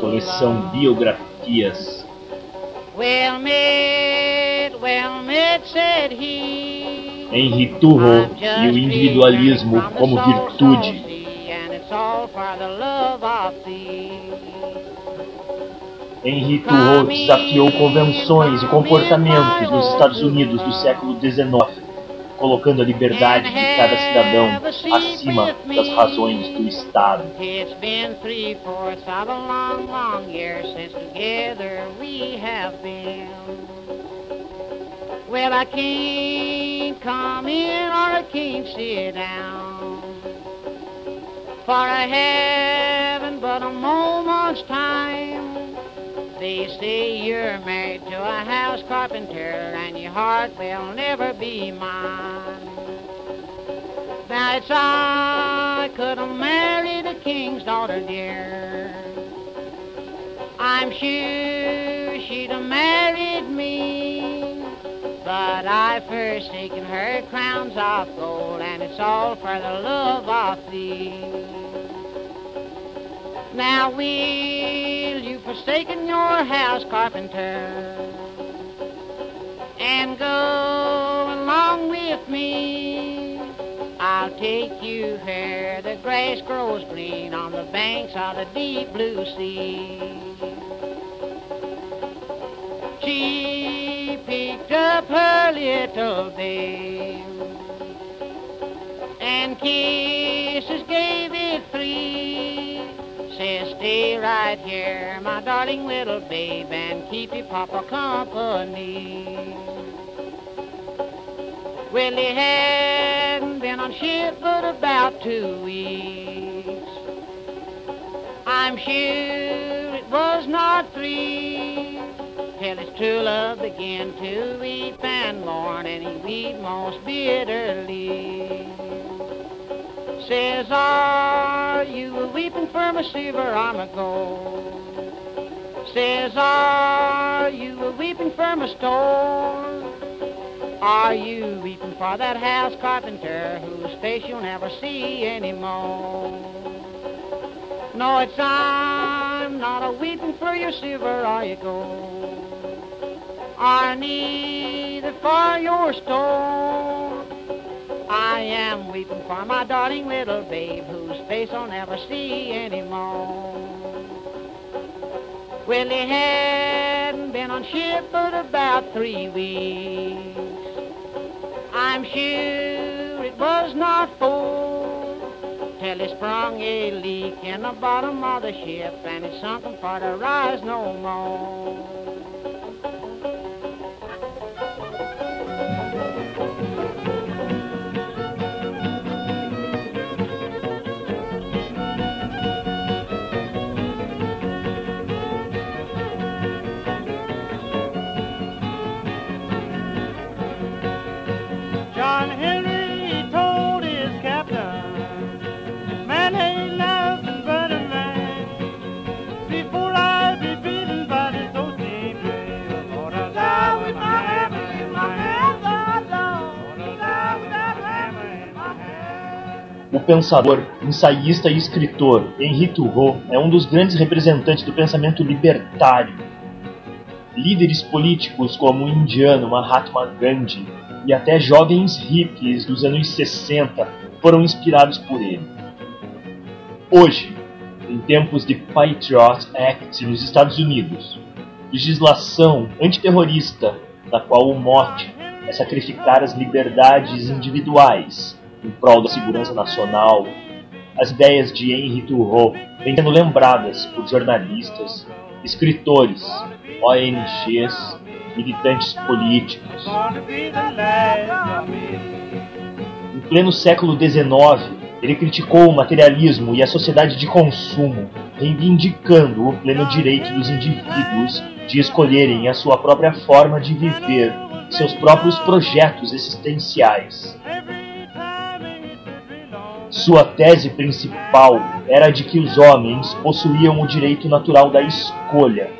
Coleção Biografias. Well met, well met, said he. Henry Thoreau e o individualismo como virtude. Henry Thoreau desafiou convenções e comportamentos nos Estados Unidos do século XIX, colocando a liberdade de cada cidadão acima das razões do Estado. Well, I can't come in or I can't sit down. For I haven't but a moment's time. They say you're married to a house carpenter and your heart will never be mine. Now it's I could have married a king's daughter, dear. I'm sure she'd have married me. But I've forsaken her crowns of gold, and it's all for the love of thee. Now will you forsaken your house, carpenter, and go along with me? I'll take you where the grass grows green on the banks of the deep blue sea. She picked up her little babe and kisses gave it right here, my darling little babe, and keep your papa company. Well, he hadn't been on ship but about two weeks. I'm sure it was not three till his true love began to weep and mourn, and he wept most bitterly. Says, are you for my silver armor gold? Says, are you weeping for my store? Are you weeping for that house carpenter whose face you'll never see anymore? No, it's I'm not a weeping for your silver or your gold, or neither for your store. I am weeping for my darling little babe whose face I'll never see anymore. Well, he hadn't been on ship but about three weeks. I'm sure it was not four till he sprung a leak in the bottom of the ship and it sunk him for to rise no more. O pensador, ensaísta e escritor Henri Thoreau é um dos grandes representantes do pensamento libertário. Líderes políticos como o indiano Mahatma Gandhi e até jovens hippies dos anos 60 foram inspirados por ele. Hoje, em tempos de Patriot Act nos Estados Unidos, legislação antiterrorista da qual o mote é sacrificar as liberdades individuais em prol da segurança nacional, as ideias de Henry Thoreau vêm sendo lembradas por jornalistas, escritores, ONGs, militantes políticos. Em pleno século XIX, ele criticou o materialismo e a sociedade de consumo, reivindicando o pleno direito dos indivíduos de escolherem a sua própria forma de viver, seus próprios projetos existenciais. Sua tese principal era de que os homens possuíam o direito natural da escolha.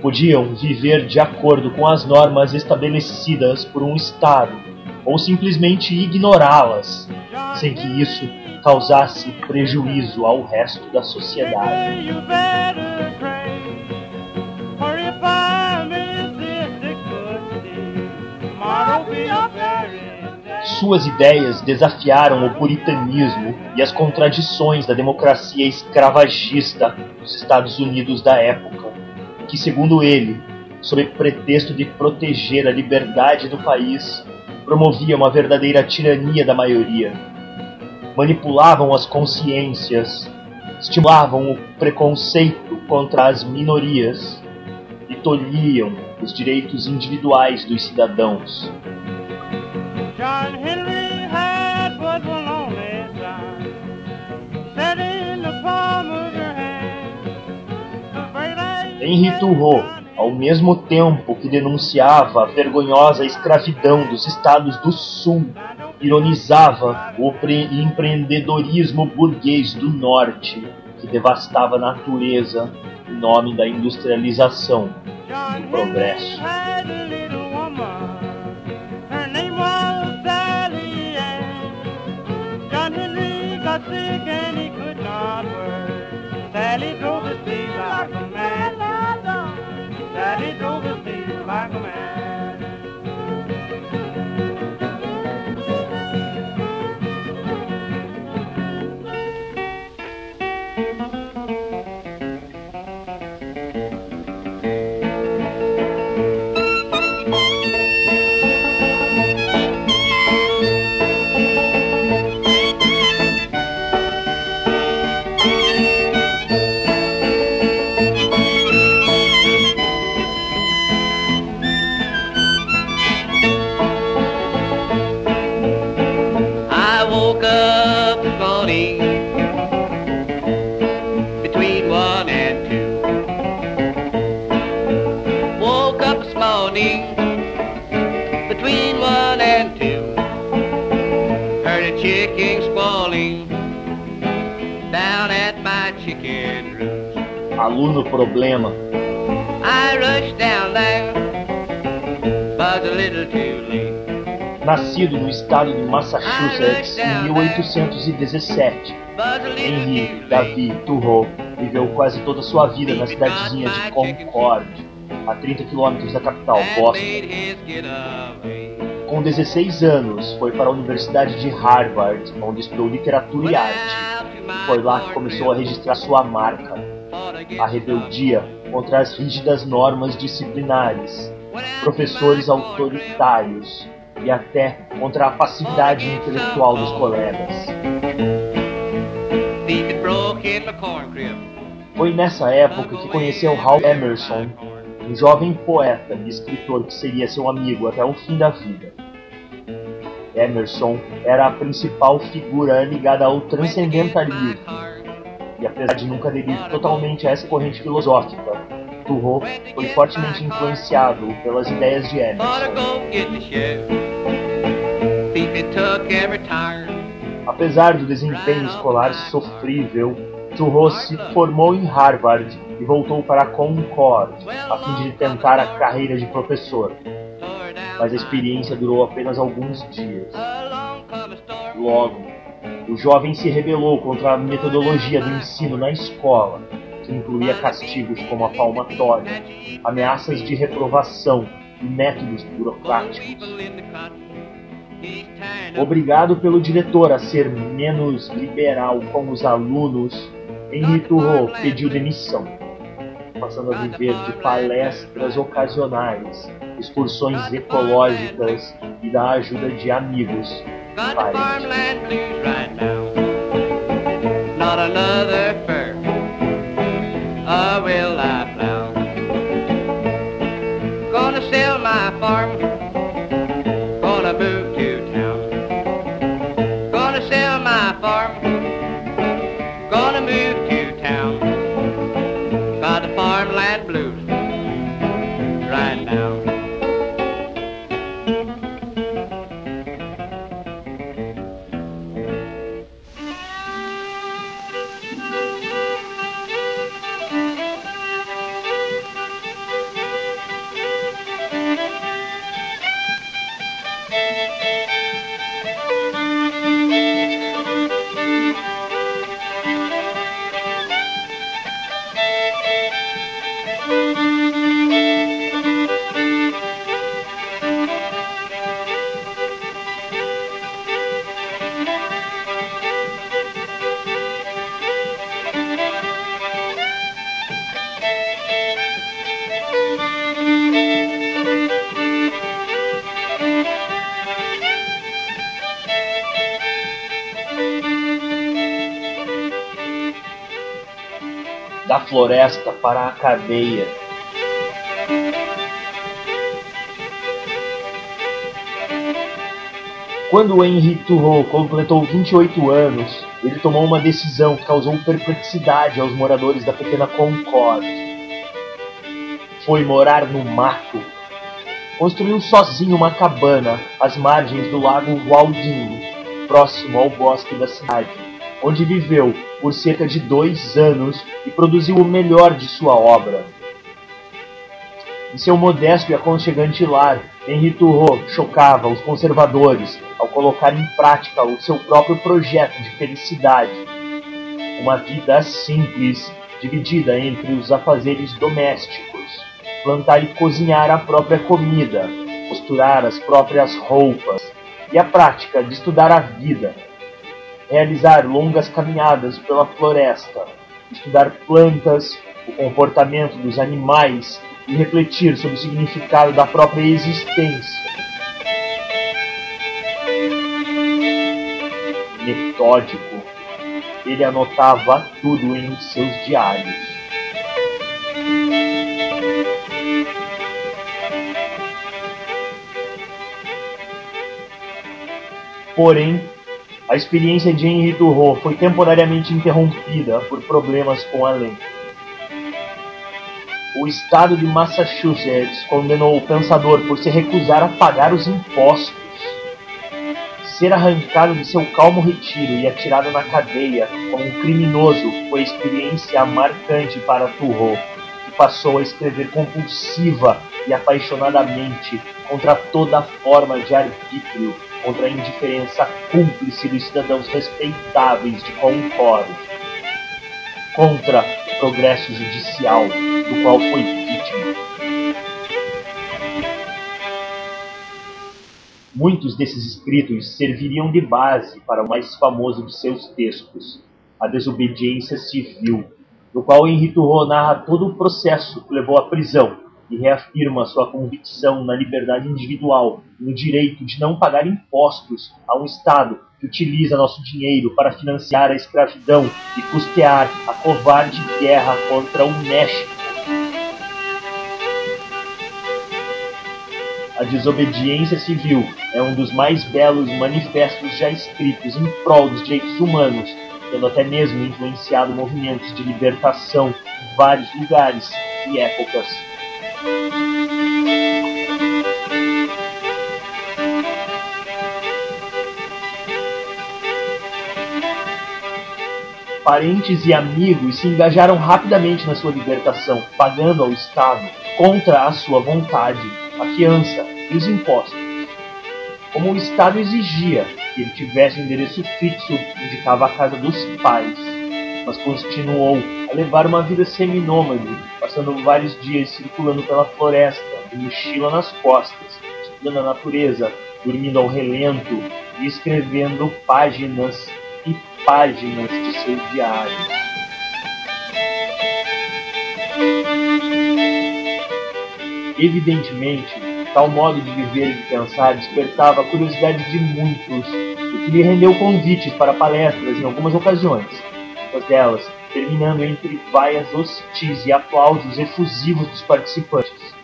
Podiam viver de acordo com as normas estabelecidas por um Estado ou simplesmente ignorá-las, sem que isso causasse prejuízo ao resto da sociedade. Suas ideias desafiaram o puritanismo e as contradições da democracia escravagista dos Estados Unidos da época, que, segundo ele, sob pretexto de proteger a liberdade do país, promovia uma verdadeira tirania da maioria. Manipulavam as consciências, estimulavam o preconceito contra as minorias e tolhiam os direitos individuais dos cidadãos. John Henry had but one set in the palm of your hand. Henry Thoreau, ao mesmo tempo que denunciava a vergonhosa escravidão dos estados do Sul, ironizava o empreendedorismo burguês do Norte, que devastava a natureza em nome da industrialização e do progresso. black man. Feet like a man. aluno problema. Nascido no estado de Massachusetts em 1817, Henry David Thoreau viveu quase toda a sua vida na cidadezinha de Concord, a 30 quilômetros da capital, Boston. Com 16 anos, foi para a Universidade de Harvard, onde estudou literatura e arte. Foi lá que começou a registrar sua marca, a rebeldia contra as rígidas normas disciplinares, professores autoritários e até contra a passividade intelectual dos colegas. Foi nessa época que conheceu Hal Emerson, um jovem poeta e escritor que seria seu amigo até o fim da vida. Emerson era a principal figura ligada ao transcendentalismo. e apesar de nunca aderir totalmente a essa corrente filosófica, Thoreau foi fortemente influenciado pelas ideias de Emerson. Apesar do desempenho escolar sofrível, Thoreau se formou em Harvard e voltou para Concord a fim de tentar a carreira de professor. Mas a experiência durou apenas alguns dias. Logo, o jovem se rebelou contra a metodologia do ensino na escola, que incluía castigos como a palmatória, ameaças de reprovação e métodos burocráticos. Obrigado pelo diretor a ser menos liberal com os alunos, Henri Thoreau pediu demissão, passando a viver de palestras ocasionais, excursões ecológicas e da ajuda de amigos the floresta para a cadeia. Quando Henri Turreau completou 28 anos, ele tomou uma decisão que causou perplexidade aos moradores da pequena Concorde. Foi morar no mato. Construiu sozinho uma cabana às margens do lago Waldinho, próximo ao bosque da cidade, onde viveu por cerca de dois anos e produziu o melhor de sua obra. Em seu modesto e aconchegante lar, Henri Turreau chocava os conservadores ao colocar em prática o seu próprio projeto de felicidade. Uma vida simples, dividida entre os afazeres domésticos, plantar e cozinhar a própria comida, costurar as próprias roupas, e a prática de estudar a vida, realizar longas caminhadas pela floresta, estudar plantas, o comportamento dos animais e refletir sobre o significado da própria existência. Metódico, ele anotava tudo em seus diários. Porém, a experiência de Henri Turreau foi temporariamente interrompida por problemas com a lei. O estado de Massachusetts condenou o pensador por se recusar a pagar os impostos. Ser arrancado de seu calmo retiro e atirado na cadeia como um criminoso foi experiência marcante para Turreau, que passou a escrever compulsiva e apaixonadamente contra toda forma de arbítrio contra a indiferença cúmplice dos cidadãos respeitáveis de Concord, contra o progresso judicial do qual foi vítima. Muitos desses escritos serviriam de base para o mais famoso de seus textos, A Desobediência Civil, no qual Henri Turreau narra todo o processo que levou à prisão e reafirma sua convicção na liberdade individual no direito de não pagar impostos a um Estado que utiliza nosso dinheiro para financiar a escravidão e custear a covarde guerra contra o México. A desobediência civil é um dos mais belos manifestos já escritos em prol dos direitos humanos, tendo até mesmo influenciado movimentos de libertação em vários lugares e épocas. Parentes e amigos se engajaram rapidamente na sua libertação, pagando ao Estado, contra a sua vontade, a fiança e os impostos. Como o Estado exigia que ele tivesse um endereço fixo, indicava a casa dos pais, mas continuou a levar uma vida seminômade, passando vários dias circulando pela floresta, de mochila nas costas, estudando a natureza, dormindo ao relento e escrevendo páginas e páginas de seus diários. Evidentemente, tal modo de viver e de pensar despertava a curiosidade de muitos, o que lhe rendeu convites para palestras em algumas ocasiões, muitas delas terminando entre vaias hostis e aplausos efusivos dos participantes.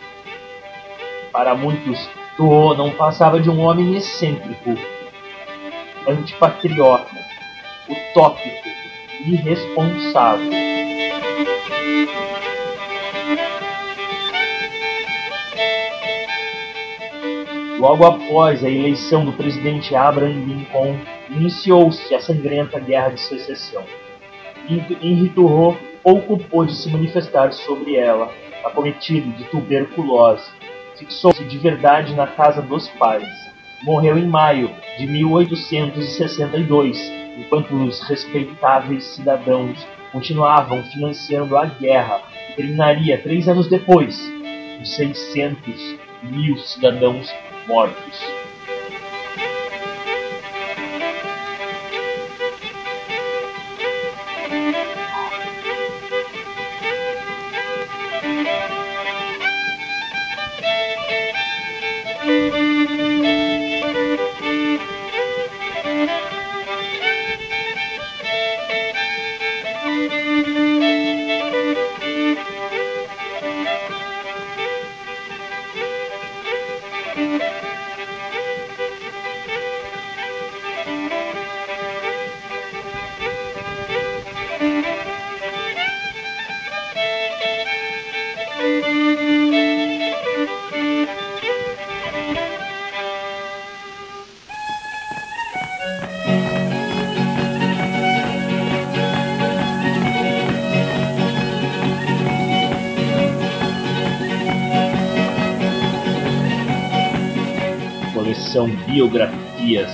Para muitos, Tuo não passava de um homem excêntrico, antipatriota, utópico, irresponsável. Logo após a eleição do presidente Abraham Lincoln, iniciou-se a sangrenta Guerra de Secessão. Henri Turreau pouco pôde se manifestar sobre ela, acometido de tuberculose. Fixou-se de verdade na casa dos pais. Morreu em maio de 1862, enquanto os respeitáveis cidadãos continuavam financiando a guerra, que terminaria três anos depois, com 600 mil cidadãos mortos. São biografias.